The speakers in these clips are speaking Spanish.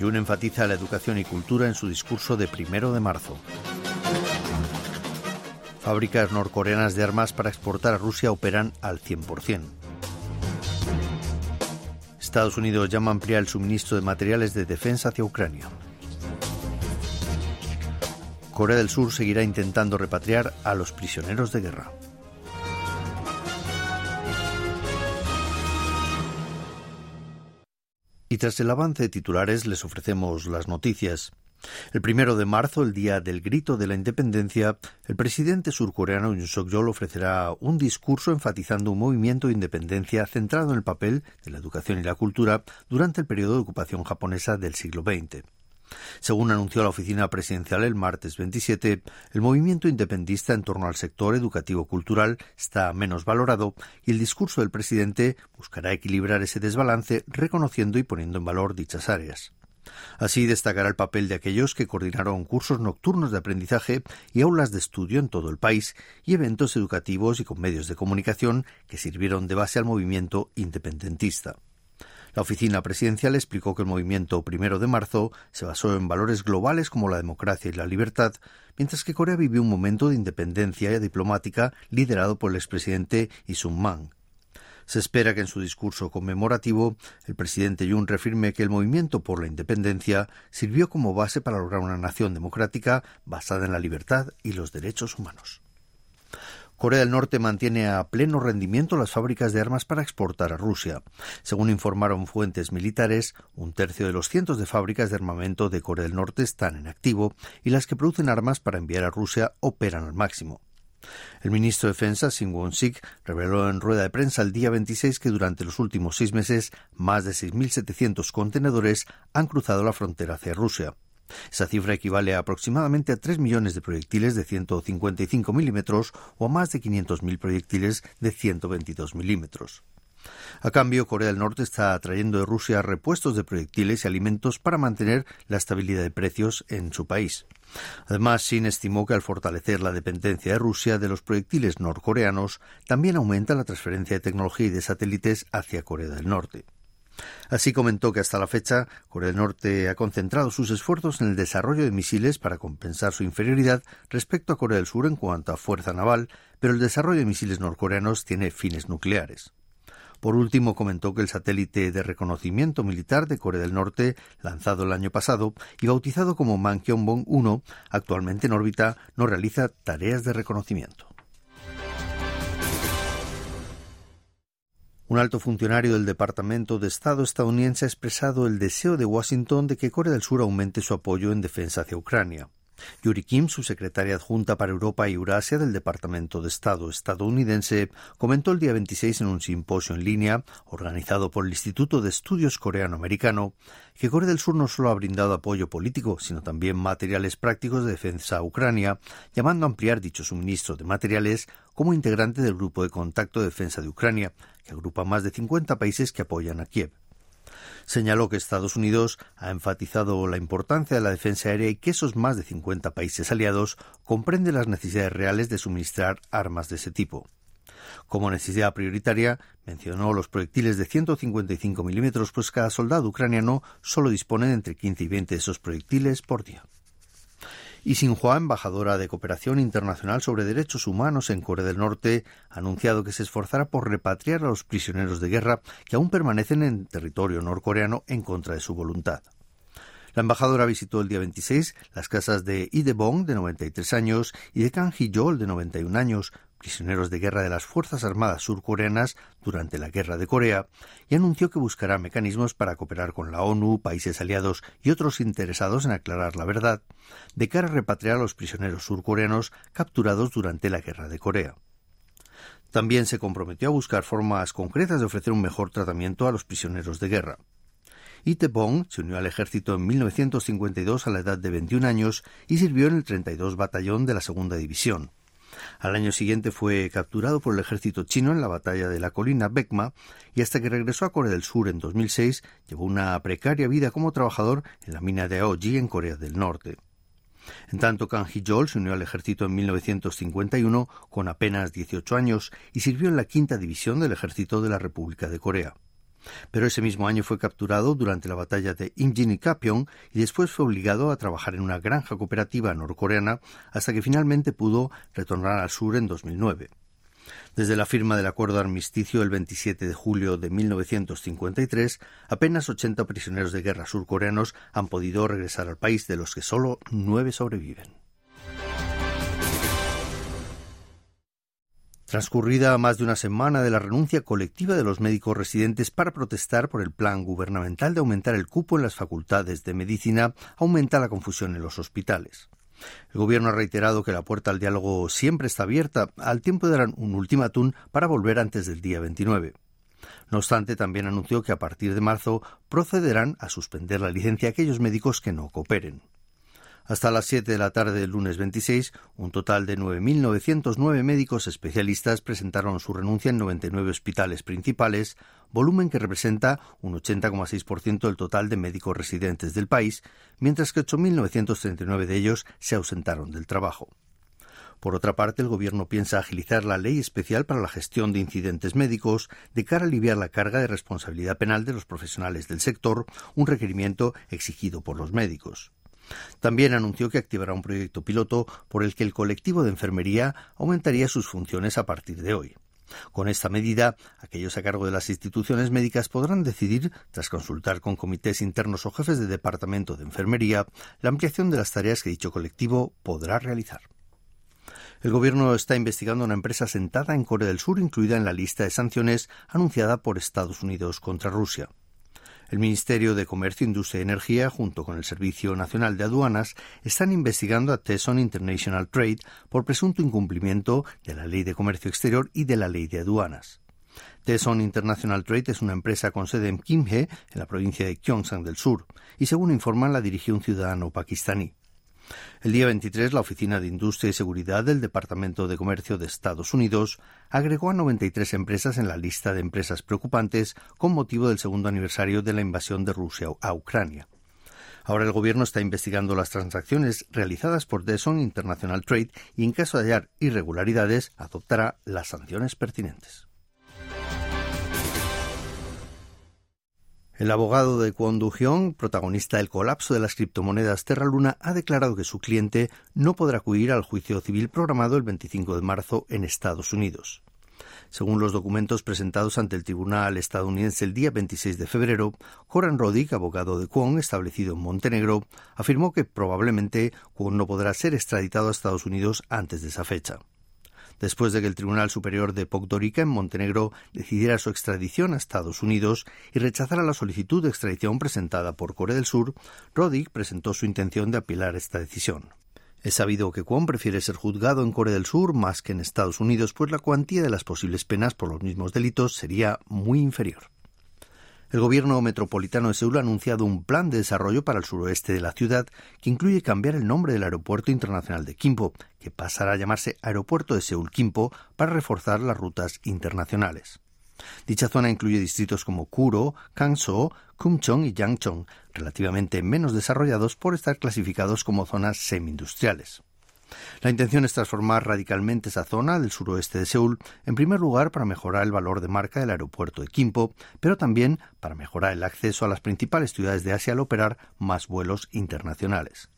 Jun enfatiza la educación y cultura en su discurso de primero de marzo. Fábricas norcoreanas de armas para exportar a Rusia operan al 100%. Estados Unidos llama a ampliar el suministro de materiales de defensa hacia Ucrania. Corea del Sur seguirá intentando repatriar a los prisioneros de guerra. Y tras el avance de titulares les ofrecemos las noticias. El primero de marzo, el día del grito de la independencia, el presidente surcoreano Yoon Suk-yeol ofrecerá un discurso enfatizando un movimiento de independencia centrado en el papel de la educación y la cultura durante el periodo de ocupación japonesa del siglo XX. Según anunció la oficina presidencial el martes 27, el movimiento independista en torno al sector educativo-cultural está menos valorado y el discurso del presidente buscará equilibrar ese desbalance reconociendo y poniendo en valor dichas áreas. Así destacará el papel de aquellos que coordinaron cursos nocturnos de aprendizaje y aulas de estudio en todo el país y eventos educativos y con medios de comunicación que sirvieron de base al movimiento independentista. La oficina presidencial explicó que el movimiento primero de marzo se basó en valores globales como la democracia y la libertad, mientras que Corea vivió un momento de independencia diplomática liderado por el expresidente Isung Man. Se espera que en su discurso conmemorativo el presidente Yoon reafirme que el movimiento por la independencia sirvió como base para lograr una nación democrática basada en la libertad y los derechos humanos. Corea del Norte mantiene a pleno rendimiento las fábricas de armas para exportar a Rusia. Según informaron fuentes militares, un tercio de los cientos de fábricas de armamento de Corea del Norte están en activo y las que producen armas para enviar a Rusia operan al máximo. El ministro de Defensa, Shin Won-sik, reveló en rueda de prensa el día 26 que durante los últimos seis meses más de 6.700 contenedores han cruzado la frontera hacia Rusia. Esa cifra equivale a aproximadamente a 3 millones de proyectiles de 155 milímetros o a más de 500.000 proyectiles de 122 milímetros. A cambio, Corea del Norte está atrayendo de Rusia repuestos de proyectiles y alimentos para mantener la estabilidad de precios en su país. Además, Sin estimó que al fortalecer la dependencia de Rusia de los proyectiles norcoreanos, también aumenta la transferencia de tecnología y de satélites hacia Corea del Norte. Así comentó que hasta la fecha Corea del Norte ha concentrado sus esfuerzos en el desarrollo de misiles para compensar su inferioridad respecto a Corea del Sur en cuanto a fuerza naval, pero el desarrollo de misiles norcoreanos tiene fines nucleares. Por último, comentó que el satélite de reconocimiento militar de Corea del Norte, lanzado el año pasado y bautizado como Mankyongbong 1, actualmente en órbita, no realiza tareas de reconocimiento. Un alto funcionario del Departamento de Estado estadounidense ha expresado el deseo de Washington de que Corea del Sur aumente su apoyo en defensa hacia Ucrania. Yuri Kim, subsecretaria adjunta para Europa y Eurasia del Departamento de Estado estadounidense, comentó el día 26 en un simposio en línea organizado por el Instituto de Estudios Coreano-Americano que Corea del Sur no solo ha brindado apoyo político, sino también materiales prácticos de defensa a Ucrania, llamando a ampliar dicho suministro de materiales como integrante del Grupo de Contacto de Defensa de Ucrania, que agrupa más de 50 países que apoyan a Kiev. Señaló que Estados Unidos ha enfatizado la importancia de la defensa aérea y que esos más de 50 países aliados comprenden las necesidades reales de suministrar armas de ese tipo. Como necesidad prioritaria, mencionó los proyectiles de 155 milímetros, pues cada soldado ucraniano solo dispone de entre 15 y 20 de esos proyectiles por día. Y Xinhua, embajadora de cooperación internacional sobre derechos humanos en Corea del Norte, ha anunciado que se esforzará por repatriar a los prisioneros de guerra que aún permanecen en territorio norcoreano en contra de su voluntad. La embajadora visitó el día 26 las casas de Lee Bong, de 93 años, y de Kang Hee-jol, de 91 años, prisioneros de guerra de las Fuerzas Armadas surcoreanas durante la Guerra de Corea, y anunció que buscará mecanismos para cooperar con la ONU, países aliados y otros interesados en aclarar la verdad, de cara a repatriar a los prisioneros surcoreanos capturados durante la Guerra de Corea. También se comprometió a buscar formas concretas de ofrecer un mejor tratamiento a los prisioneros de guerra. Itebong se unió al ejército en 1952 a la edad de 21 años y sirvió en el 32 Batallón de la Segunda División. Al año siguiente fue capturado por el ejército chino en la batalla de la colina Bekma y hasta que regresó a Corea del Sur en 2006 llevó una precaria vida como trabajador en la mina de Aoji en Corea del Norte. En tanto, Kang Hee-jol se unió al ejército en 1951 con apenas 18 años y sirvió en la quinta división del ejército de la República de Corea. Pero ese mismo año fue capturado durante la batalla de Imjin y Kapyong y después fue obligado a trabajar en una granja cooperativa norcoreana hasta que finalmente pudo retornar al sur en 2009. Desde la firma del acuerdo de armisticio el 27 de julio de 1953, apenas 80 prisioneros de guerra surcoreanos han podido regresar al país, de los que solo nueve sobreviven. Transcurrida más de una semana de la renuncia colectiva de los médicos residentes para protestar por el plan gubernamental de aumentar el cupo en las facultades de medicina, aumenta la confusión en los hospitales. El Gobierno ha reiterado que la puerta al diálogo siempre está abierta, al tiempo de un ultimátum para volver antes del día 29. No obstante, también anunció que a partir de marzo procederán a suspender la licencia a aquellos médicos que no cooperen. Hasta las 7 de la tarde del lunes 26, un total de 9.909 médicos especialistas presentaron su renuncia en 99 hospitales principales, volumen que representa un 80,6% del total de médicos residentes del país, mientras que 8.939 de ellos se ausentaron del trabajo. Por otra parte, el Gobierno piensa agilizar la ley especial para la gestión de incidentes médicos de cara a aliviar la carga de responsabilidad penal de los profesionales del sector, un requerimiento exigido por los médicos. También anunció que activará un proyecto piloto por el que el colectivo de enfermería aumentaría sus funciones a partir de hoy. Con esta medida, aquellos a cargo de las instituciones médicas podrán decidir, tras consultar con comités internos o jefes de departamento de enfermería, la ampliación de las tareas que dicho colectivo podrá realizar. El gobierno está investigando una empresa sentada en Corea del Sur incluida en la lista de sanciones anunciada por Estados Unidos contra Rusia. El Ministerio de Comercio, Industria y Energía, junto con el Servicio Nacional de Aduanas, están investigando a Tesson International Trade por presunto incumplimiento de la Ley de Comercio Exterior y de la Ley de Aduanas. Tesson International Trade es una empresa con sede en Kimhe, en la provincia de Gyeongsang del Sur, y según informan la dirigió un ciudadano pakistaní. El día 23, la Oficina de Industria y Seguridad del Departamento de Comercio de Estados Unidos agregó a 93 empresas en la lista de empresas preocupantes con motivo del segundo aniversario de la invasión de Rusia a Ucrania. Ahora el gobierno está investigando las transacciones realizadas por Deson International Trade y en caso de hallar irregularidades adoptará las sanciones pertinentes. El abogado de Kwon Do-hyun, protagonista del colapso de las criptomonedas Terra Luna, ha declarado que su cliente no podrá acudir al juicio civil programado el 25 de marzo en Estados Unidos. Según los documentos presentados ante el tribunal estadounidense el día 26 de febrero, Koran Rodik, abogado de Kwon, establecido en Montenegro, afirmó que probablemente Kwon no podrá ser extraditado a Estados Unidos antes de esa fecha después de que el Tribunal Superior de Podgorica en Montenegro decidiera su extradición a Estados Unidos y rechazara la solicitud de extradición presentada por Corea del Sur, Rodic presentó su intención de apelar esta decisión. Es sabido que Kwon prefiere ser juzgado en Corea del Sur más que en Estados Unidos, pues la cuantía de las posibles penas por los mismos delitos sería muy inferior. El gobierno metropolitano de Seúl ha anunciado un plan de desarrollo para el suroeste de la ciudad que incluye cambiar el nombre del Aeropuerto Internacional de Kimpo, que pasará a llamarse Aeropuerto de Seúl-Kimpo para reforzar las rutas internacionales. Dicha zona incluye distritos como Kuro, Kangso, Kumchong y Yangchong, relativamente menos desarrollados por estar clasificados como zonas semi-industriales. La intención es transformar radicalmente esa zona del suroeste de Seúl, en primer lugar para mejorar el valor de marca del aeropuerto de Kimpo, pero también para mejorar el acceso a las principales ciudades de Asia al operar más vuelos internacionales.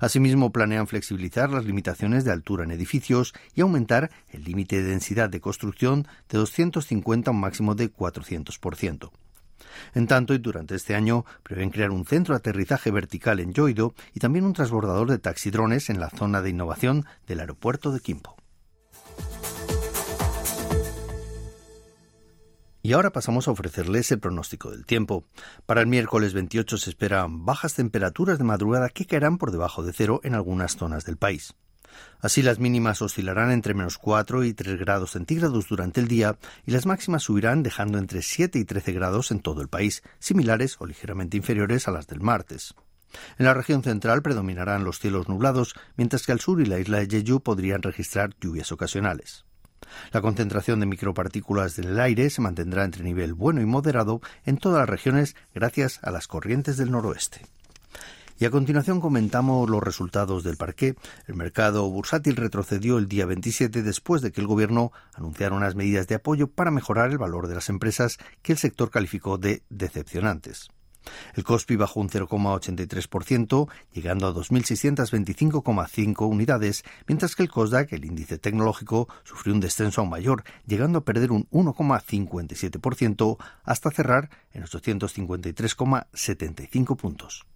Asimismo, planean flexibilizar las limitaciones de altura en edificios y aumentar el límite de densidad de construcción de 250 a un máximo de 400%. En tanto, y durante este año, prevén crear un centro de aterrizaje vertical en Yoido y también un transbordador de taxidrones en la zona de innovación del aeropuerto de Kimpo. Y ahora pasamos a ofrecerles el pronóstico del tiempo. Para el miércoles 28 se esperan bajas temperaturas de madrugada que caerán por debajo de cero en algunas zonas del país. Así las mínimas oscilarán entre menos 4 y 3 grados centígrados durante el día y las máximas subirán dejando entre 7 y 13 grados en todo el país, similares o ligeramente inferiores a las del martes. En la región central predominarán los cielos nublados, mientras que al sur y la isla de Jeju podrían registrar lluvias ocasionales. La concentración de micropartículas del aire se mantendrá entre nivel bueno y moderado en todas las regiones gracias a las corrientes del noroeste. Y a continuación comentamos los resultados del parqué. El mercado bursátil retrocedió el día 27 después de que el gobierno anunciara unas medidas de apoyo para mejorar el valor de las empresas que el sector calificó de decepcionantes. El COSPI bajó un 0,83%, llegando a 2.625,5 unidades, mientras que el COSDAC, el índice tecnológico, sufrió un descenso aún mayor, llegando a perder un 1,57% hasta cerrar en 853,75 puntos.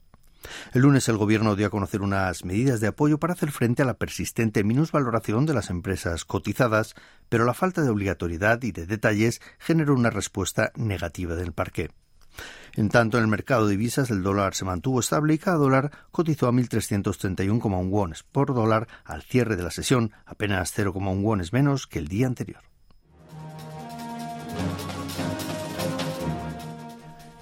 El lunes el Gobierno dio a conocer unas medidas de apoyo para hacer frente a la persistente minusvaloración de las empresas cotizadas, pero la falta de obligatoriedad y de detalles generó una respuesta negativa del parque. En tanto, en el mercado de divisas el dólar se mantuvo estable y cada dólar cotizó a 1.331,1 wones por dólar al cierre de la sesión, apenas 0,1 wones menos que el día anterior.